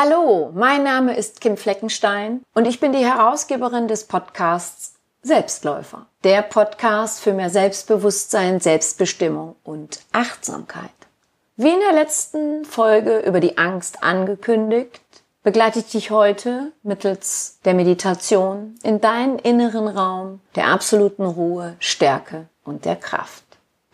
Hallo, mein Name ist Kim Fleckenstein und ich bin die Herausgeberin des Podcasts Selbstläufer. Der Podcast für mehr Selbstbewusstsein, Selbstbestimmung und Achtsamkeit. Wie in der letzten Folge über die Angst angekündigt, begleite ich dich heute mittels der Meditation in deinen inneren Raum der absoluten Ruhe, Stärke und der Kraft.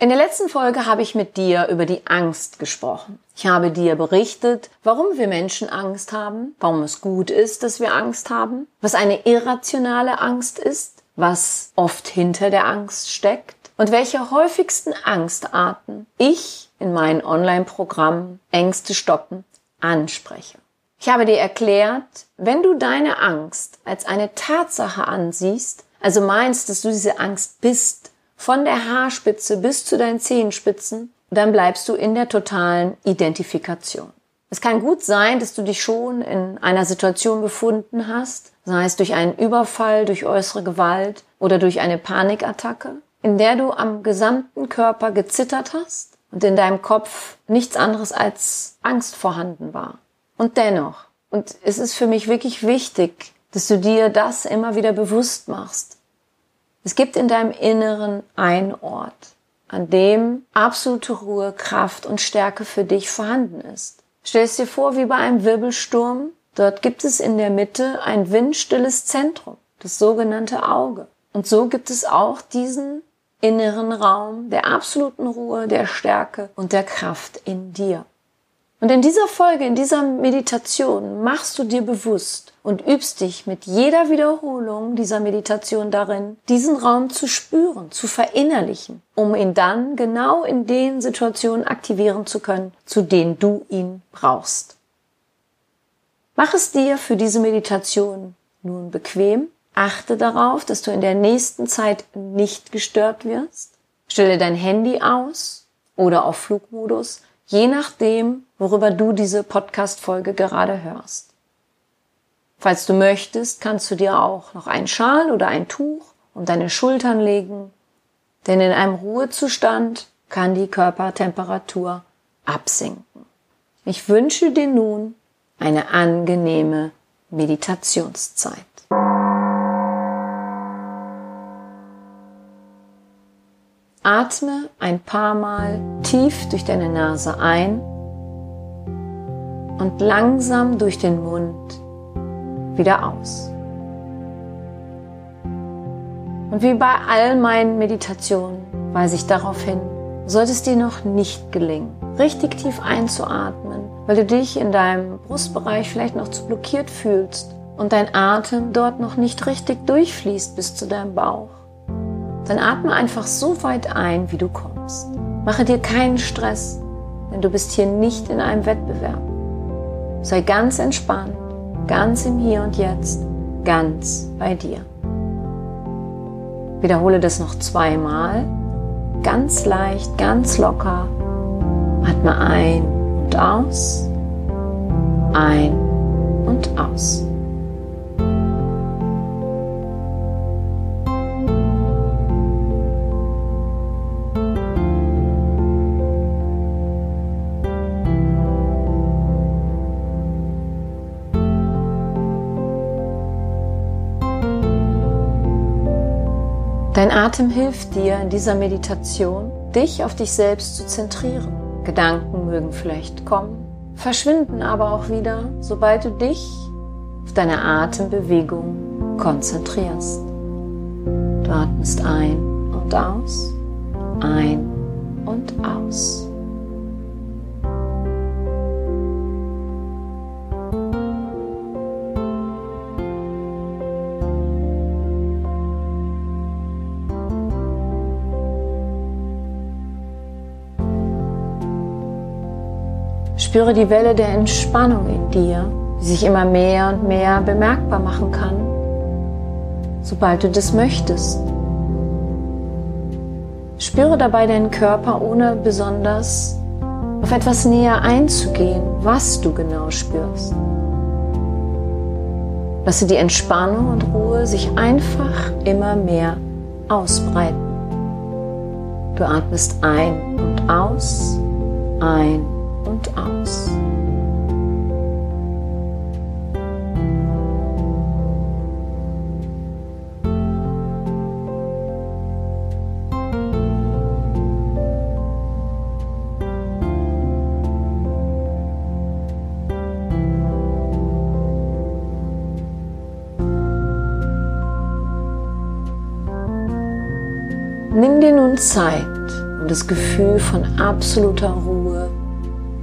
In der letzten Folge habe ich mit dir über die Angst gesprochen. Ich habe dir berichtet, warum wir Menschen Angst haben, warum es gut ist, dass wir Angst haben, was eine irrationale Angst ist, was oft hinter der Angst steckt und welche häufigsten Angstarten ich in meinen Online-Programmen Ängste stoppen anspreche. Ich habe dir erklärt, wenn du deine Angst als eine Tatsache ansiehst, also meinst, dass du diese Angst bist, von der Haarspitze bis zu deinen Zehenspitzen, dann bleibst du in der totalen Identifikation. Es kann gut sein, dass du dich schon in einer Situation befunden hast, sei es durch einen Überfall, durch äußere Gewalt oder durch eine Panikattacke, in der du am gesamten Körper gezittert hast und in deinem Kopf nichts anderes als Angst vorhanden war. Und dennoch, und es ist für mich wirklich wichtig, dass du dir das immer wieder bewusst machst, es gibt in deinem Inneren einen Ort, an dem absolute Ruhe, Kraft und Stärke für dich vorhanden ist. Stell es dir vor wie bei einem Wirbelsturm. Dort gibt es in der Mitte ein windstilles Zentrum, das sogenannte Auge. Und so gibt es auch diesen inneren Raum der absoluten Ruhe, der Stärke und der Kraft in dir. Und in dieser Folge, in dieser Meditation machst du dir bewusst und übst dich mit jeder Wiederholung dieser Meditation darin, diesen Raum zu spüren, zu verinnerlichen, um ihn dann genau in den Situationen aktivieren zu können, zu denen du ihn brauchst. Mach es dir für diese Meditation nun bequem. Achte darauf, dass du in der nächsten Zeit nicht gestört wirst. Stelle dein Handy aus oder auf Flugmodus je nachdem, worüber du diese Podcast-Folge gerade hörst. Falls du möchtest, kannst du dir auch noch einen Schal oder ein Tuch um deine Schultern legen, denn in einem Ruhezustand kann die Körpertemperatur absinken. Ich wünsche dir nun eine angenehme Meditationszeit. Atme ein paar Mal tief durch deine Nase ein und langsam durch den Mund wieder aus. Und wie bei all meinen Meditationen weise ich darauf hin, sollte es dir noch nicht gelingen, richtig tief einzuatmen, weil du dich in deinem Brustbereich vielleicht noch zu blockiert fühlst und dein Atem dort noch nicht richtig durchfließt bis zu deinem Bauch dann atme einfach so weit ein, wie du kommst. Mache dir keinen Stress, denn du bist hier nicht in einem Wettbewerb. Sei ganz entspannt, ganz im Hier und Jetzt, ganz bei dir. Wiederhole das noch zweimal, ganz leicht, ganz locker. Atme ein und aus, ein und aus. Atem hilft dir in dieser Meditation, dich auf dich selbst zu zentrieren. Gedanken mögen vielleicht kommen, verschwinden aber auch wieder, sobald du dich auf deine Atembewegung konzentrierst. Du atmest ein und aus, ein und aus. Spüre die Welle der Entspannung in dir, die sich immer mehr und mehr bemerkbar machen kann, sobald du das möchtest. Spüre dabei deinen Körper, ohne besonders auf etwas näher einzugehen, was du genau spürst. Lasse die Entspannung und Ruhe sich einfach immer mehr ausbreiten. Du atmest ein und aus, ein und aus. Nimm dir nun Zeit, und das Gefühl von absoluter Ruhe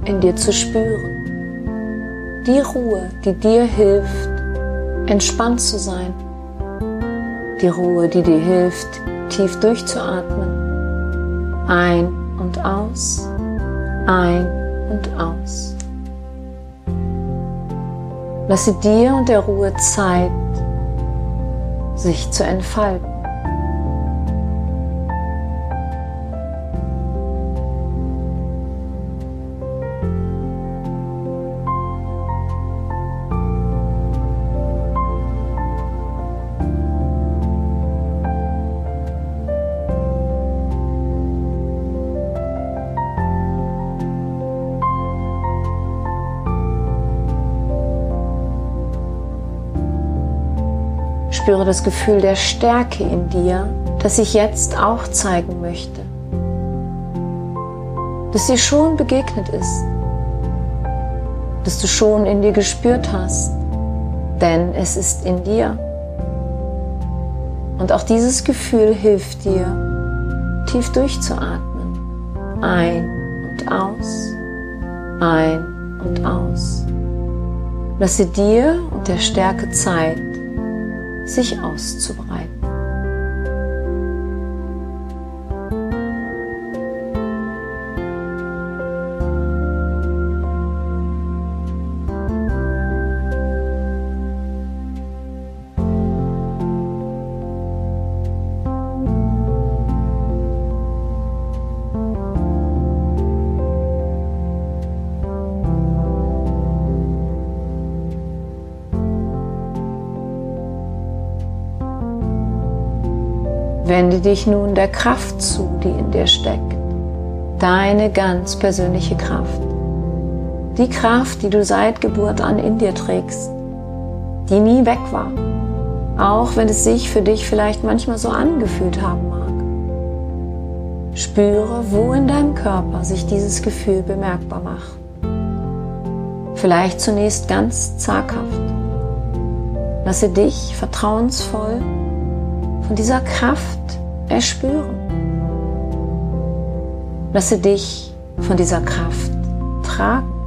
in dir zu spüren. Die Ruhe, die dir hilft, entspannt zu sein. Die Ruhe, die dir hilft, tief durchzuatmen. Ein und aus, ein und aus. Lasse dir und der Ruhe Zeit, sich zu entfalten. Spüre das Gefühl der Stärke in dir, das ich jetzt auch zeigen möchte. Das dir schon begegnet ist. Das du schon in dir gespürt hast. Denn es ist in dir. Und auch dieses Gefühl hilft dir, tief durchzuatmen. Ein und aus. Ein und aus. Lasse dir und der Stärke Zeit, sich auszubreiten. Wende dich nun der Kraft zu, die in dir steckt. Deine ganz persönliche Kraft. Die Kraft, die du seit Geburt an in dir trägst. Die nie weg war. Auch wenn es sich für dich vielleicht manchmal so angefühlt haben mag. Spüre, wo in deinem Körper sich dieses Gefühl bemerkbar macht. Vielleicht zunächst ganz zaghaft. Lasse dich vertrauensvoll von dieser Kraft erspüren. Lasse dich von dieser Kraft tragen.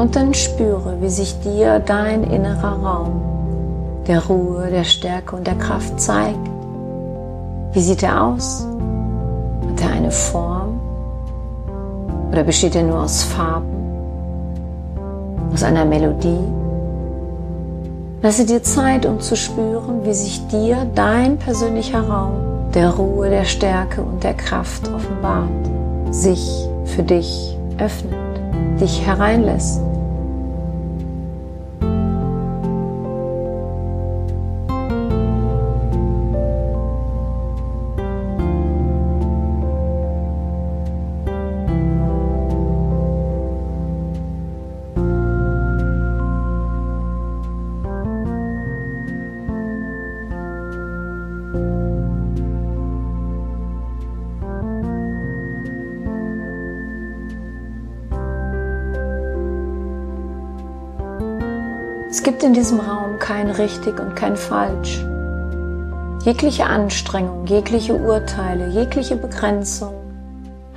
Und dann spüre, wie sich dir dein innerer Raum der Ruhe, der Stärke und der Kraft zeigt. Wie sieht er aus? Hat er eine Form? Oder besteht er nur aus Farben? Aus einer Melodie? Lasse dir Zeit, um zu spüren, wie sich dir dein persönlicher Raum der Ruhe, der Stärke und der Kraft offenbart, sich für dich öffnet, dich hereinlässt. Es gibt in diesem Raum kein richtig und kein falsch. Jegliche Anstrengung, jegliche Urteile, jegliche Begrenzung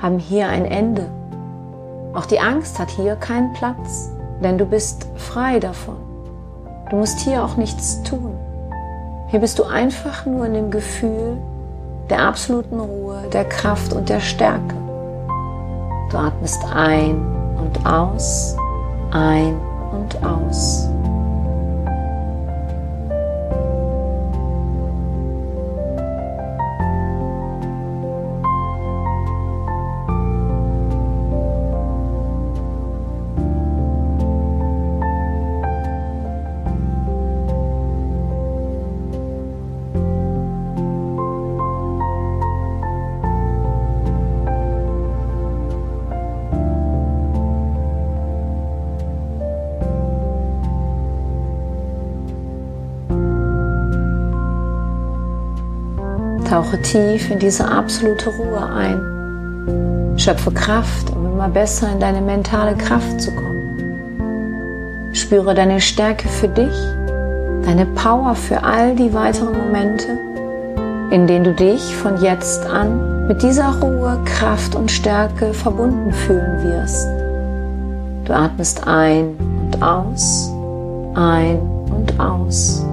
haben hier ein Ende. Auch die Angst hat hier keinen Platz, denn du bist frei davon. Du musst hier auch nichts tun. Hier bist du einfach nur in dem Gefühl der absoluten Ruhe, der Kraft und der Stärke. Du atmest ein und aus, ein und aus. Tauche tief in diese absolute Ruhe ein. Schöpfe Kraft, um immer besser in deine mentale Kraft zu kommen. Spüre deine Stärke für dich, deine Power für all die weiteren Momente, in denen du dich von jetzt an mit dieser Ruhe, Kraft und Stärke verbunden fühlen wirst. Du atmest ein und aus, ein und aus.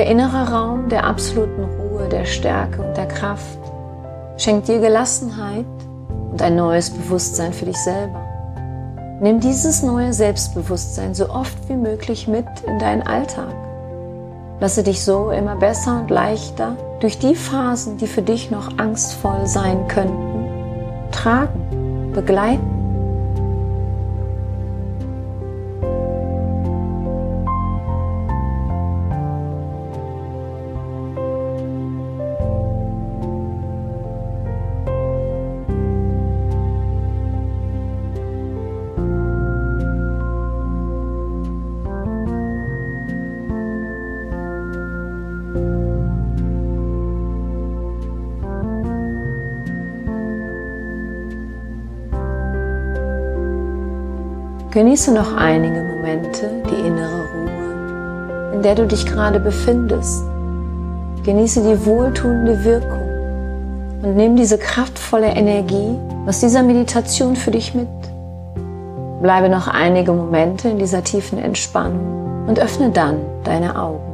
Der innere Raum der absoluten Ruhe, der Stärke und der Kraft schenkt dir Gelassenheit und ein neues Bewusstsein für dich selber. Nimm dieses neue Selbstbewusstsein so oft wie möglich mit in deinen Alltag. Lasse dich so immer besser und leichter durch die Phasen, die für dich noch angstvoll sein könnten, tragen, begleiten Genieße noch einige Momente die innere Ruhe, in der du dich gerade befindest. Genieße die wohltuende Wirkung und nimm diese kraftvolle Energie aus dieser Meditation für dich mit. Bleibe noch einige Momente in dieser tiefen Entspannung und öffne dann deine Augen.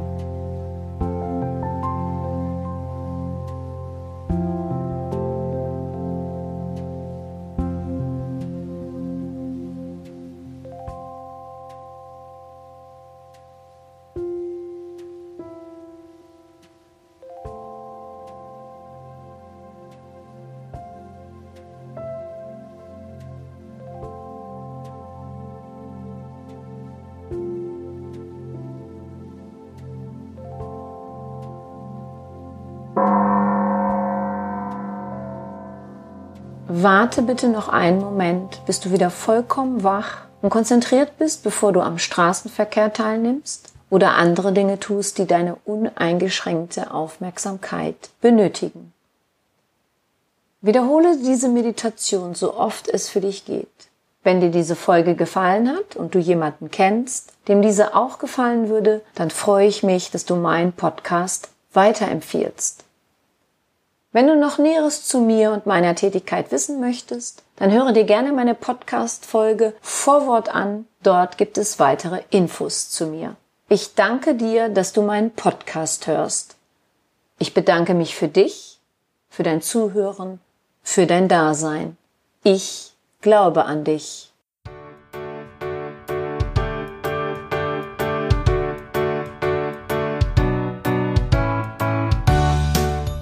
Warte bitte noch einen Moment, bis du wieder vollkommen wach und konzentriert bist, bevor du am Straßenverkehr teilnimmst oder andere Dinge tust, die deine uneingeschränkte Aufmerksamkeit benötigen. Wiederhole diese Meditation so oft es für dich geht. Wenn dir diese Folge gefallen hat und du jemanden kennst, dem diese auch gefallen würde, dann freue ich mich, dass du meinen Podcast weiterempfiehlst. Wenn du noch Näheres zu mir und meiner Tätigkeit wissen möchtest, dann höre dir gerne meine Podcast-Folge Vorwort an. Dort gibt es weitere Infos zu mir. Ich danke dir, dass du meinen Podcast hörst. Ich bedanke mich für dich, für dein Zuhören, für dein Dasein. Ich glaube an dich.